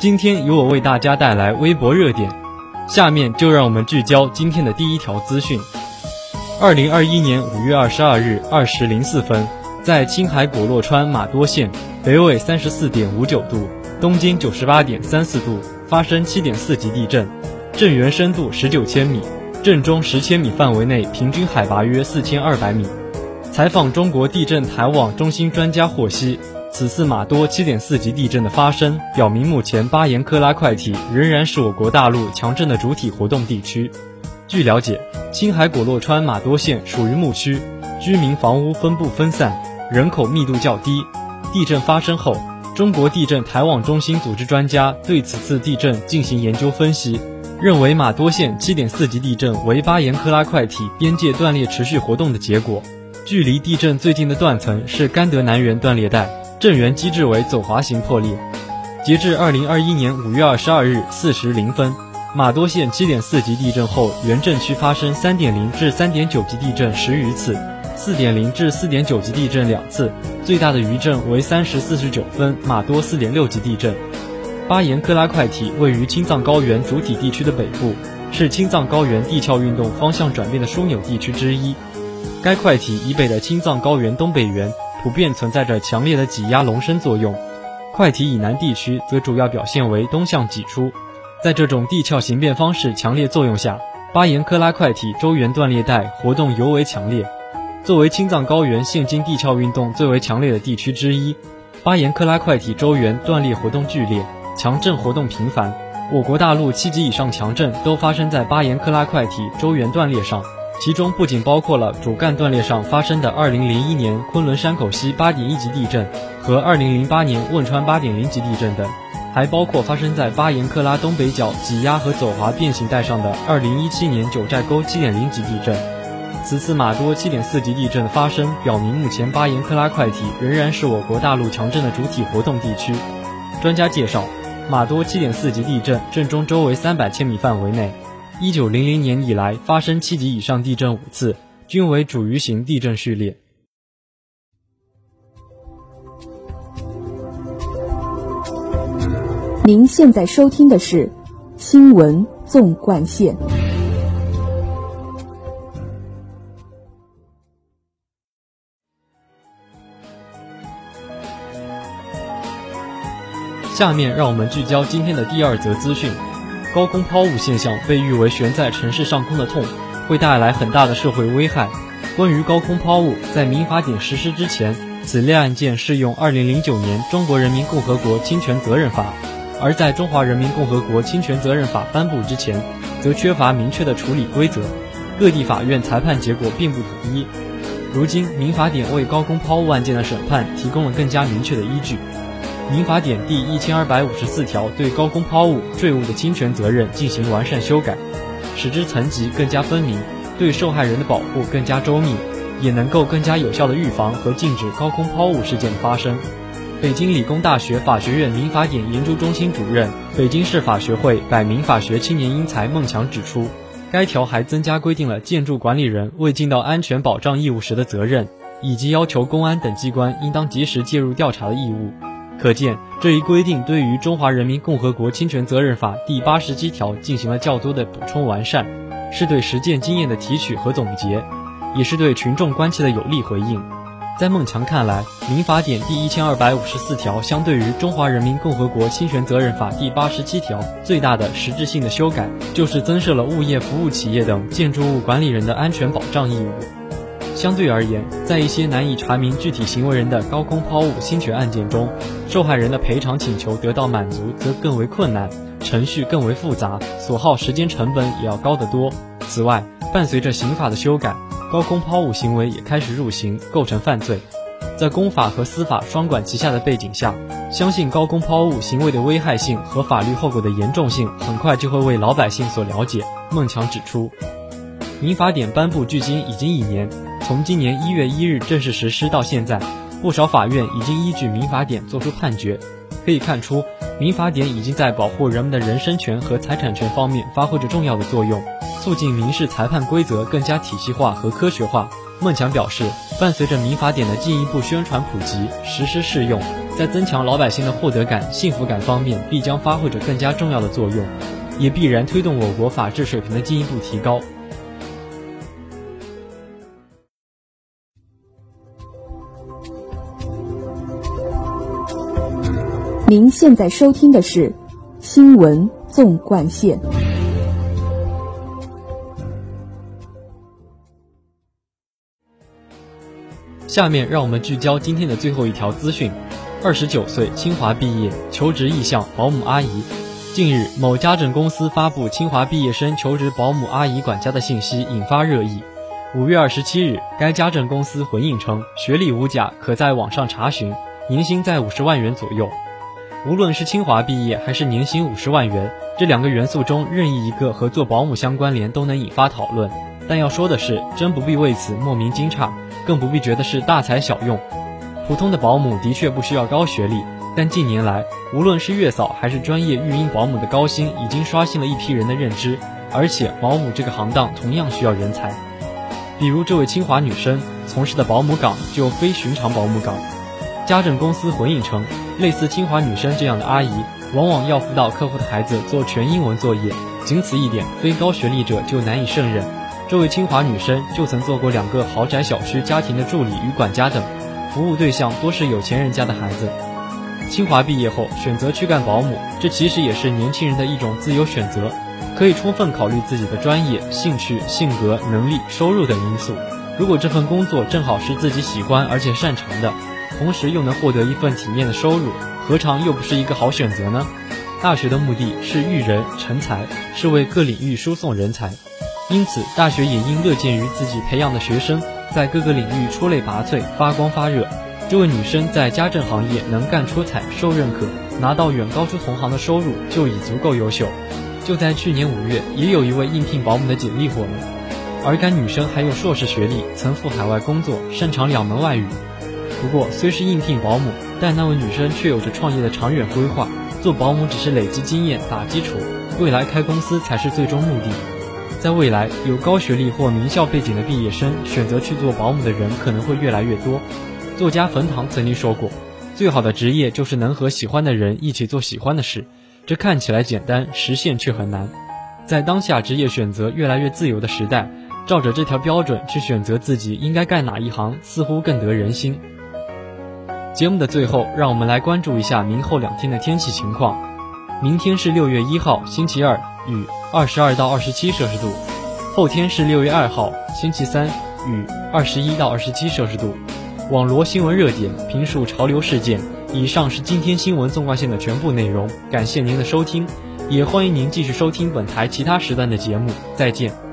今天由我为大家带来微博热点，下面就让我们聚焦今天的第一条资讯。二零二一年五月二十二日二时零四分，在青海果洛川玛多县，北纬三十四点五九度，东经九十八点三四度，发生七点四级地震，震源深度十九千米，震中十千米范围内平均海拔约四千二百米。采访中国地震台网中心专家获悉。此次马多7.4级地震的发生，表明目前巴颜克拉块体仍然是我国大陆强震的主体活动地区。据了解，青海果洛川马多县属于牧区，居民房屋分布分散，人口密度较低。地震发生后，中国地震台网中心组织专家对此次地震进行研究分析，认为马多县7.4级地震为巴颜克拉块体边界断裂持续活动的结果。距离地震最近的断层是甘德南源断裂带。震源机制为走滑型破裂。截至二零二一年五月二十二日四时零分，马多县七点四级地震后，原震区发生三点零至三点九级地震十余次，四点零至四点九级地震两次，最大的余震为三时四十九分，马多四点六级地震。巴颜克拉块体位于青藏高原主体地区的北部，是青藏高原地壳运动方向转变的枢纽地区之一。该块体以北的青藏高原东北缘。普遍存在着强烈的挤压隆升作用，块体以南地区则主要表现为东向挤出。在这种地壳形变方式强烈作用下，巴颜克拉块体周缘断裂带活动尤为强烈。作为青藏高原现今地壳运动最为强烈的地区之一，巴颜克拉块体周缘断裂活动剧烈，强震活动频繁。我国大陆七级以上强震都发生在巴颜克拉块体周缘断裂上。其中不仅包括了主干断裂上发生的2001年昆仑山口西8.1级地震和2008年汶川8.0级地震等，还包括发生在巴颜克拉东北角挤压和走滑变形带上的2017年九寨沟7.0级地震。此次马多7.4级地震的发生，表明目前巴颜克拉块体仍然是我国大陆强震的主体活动地区。专家介绍，马多7.4级地震震中周围300千米范围内。一九零零年以来发生七级以上地震五次，均为主余型地震序列。您现在收听的是《新闻纵贯线》。下面让我们聚焦今天的第二则资讯。高空抛物现象被誉为悬在城市上空的痛，会带来很大的社会危害。关于高空抛物，在民法典实施之前，此类案件适用2009年《中国人民共和国侵权责任法》；而在中华人民共和国侵权责任法颁布之前，则缺乏明确的处理规则，各地法院裁判结果并不统一。如今，民法典为高空抛物案件的审判提供了更加明确的依据。民法典第一千二百五十四条对高空抛物坠物的侵权责任进行完善修改，使之层级更加分明，对受害人的保护更加周密，也能够更加有效的预防和禁止高空抛物事件的发生。北京理工大学法学院民法典研究中心主任、北京市法学会百名法学青年英才孟强指出，该条还增加规定了建筑管理人未尽到安全保障义务时的责任，以及要求公安等机关应当及时介入调查的义务。可见，这一规定对于《中华人民共和国侵权责任法》第八十七条进行了较多的补充完善，是对实践经验的提取和总结，也是对群众关切的有力回应。在孟强看来，《民法典》第一千二百五十四条相对于《中华人民共和国侵权责任法》第八十七条最大的实质性的修改，就是增设了物业服务企业等建筑物管理人的安全保障义务。相对而言，在一些难以查明具体行为人的高空抛物侵权案件中，受害人的赔偿请求得到满足则更为困难，程序更为复杂，所耗时间成本也要高得多。此外，伴随着刑法的修改，高空抛物行为也开始入刑，构成犯罪。在公法和私法双管齐下的背景下，相信高空抛物行为的危害性和法律后果的严重性很快就会为老百姓所了解。孟强指出，民法典颁布距今已经一年，从今年一月一日正式实施到现在，不少法院已经依据民法典作出判决。可以看出，民法典已经在保护人们的人身权和财产权方面发挥着重要的作用，促进民事裁判规则更加体系化和科学化。孟强表示，伴随着民法典的进一步宣传普及、实施适用，在增强老百姓的获得感、幸福感方面，必将发挥着更加重要的作用，也必然推动我国法治水平的进一步提高。您现在收听的是《新闻纵贯线》。下面让我们聚焦今天的最后一条资讯：二十九岁清华毕业，求职意向保姆阿姨。近日，某家政公司发布清华毕业生求职保姆阿姨管家的信息，引发热议。五月二十七日，该家政公司回应称，学历无假，可在网上查询，年薪在五十万元左右。无论是清华毕业还是年薪五十万元，这两个元素中任意一个和做保姆相关联，都能引发讨论。但要说的是，真不必为此莫名惊诧。更不必觉得是大材小用，普通的保姆的确不需要高学历，但近年来，无论是月嫂还是专业育婴保姆的高薪，已经刷新了一批人的认知。而且，保姆这个行当同样需要人才。比如这位清华女生从事的保姆岗就非寻常保姆岗。家政公司回应称，类似清华女生这样的阿姨，往往要辅导客户的孩子做全英文作业，仅此一点，非高学历者就难以胜任。这位清华女生就曾做过两个豪宅小区家庭的助理与管家等，服务对象多是有钱人家的孩子。清华毕业后选择去干保姆，这其实也是年轻人的一种自由选择，可以充分考虑自己的专业、兴趣、性格、能力、收入等因素。如果这份工作正好是自己喜欢而且擅长的，同时又能获得一份体面的收入，何尝又不是一个好选择呢？大学的目的是育人成才，是为各领域输送人才。因此，大学也应乐见于自己培养的学生在各个领域出类拔萃、发光发热。这位女生在家政行业能干出彩、受认可，拿到远高出同行的收入，就已足够优秀。就在去年五月，也有一位应聘保姆的简历火了，而该女生还有硕士学历，曾赴海外工作，擅长两门外语。不过，虽是应聘保姆，但那位女生却有着创业的长远规划。做保姆只是累积经验、打基础，未来开公司才是最终目的。在未来，有高学历或名校背景的毕业生选择去做保姆的人可能会越来越多。作家冯唐曾经说过：“最好的职业就是能和喜欢的人一起做喜欢的事。”这看起来简单，实现却很难。在当下职业选择越来越自由的时代，照着这条标准去选择自己应该干哪一行，似乎更得人心。节目的最后，让我们来关注一下明后两天的天气情况。明天是六月一号，星期二，雨。二十二到二十七摄氏度，后天是六月二号，星期三，雨，二十一到二十七摄氏度。网罗新闻热点，评述潮流事件。以上是今天新闻纵贯线的全部内容，感谢您的收听，也欢迎您继续收听本台其他时段的节目。再见。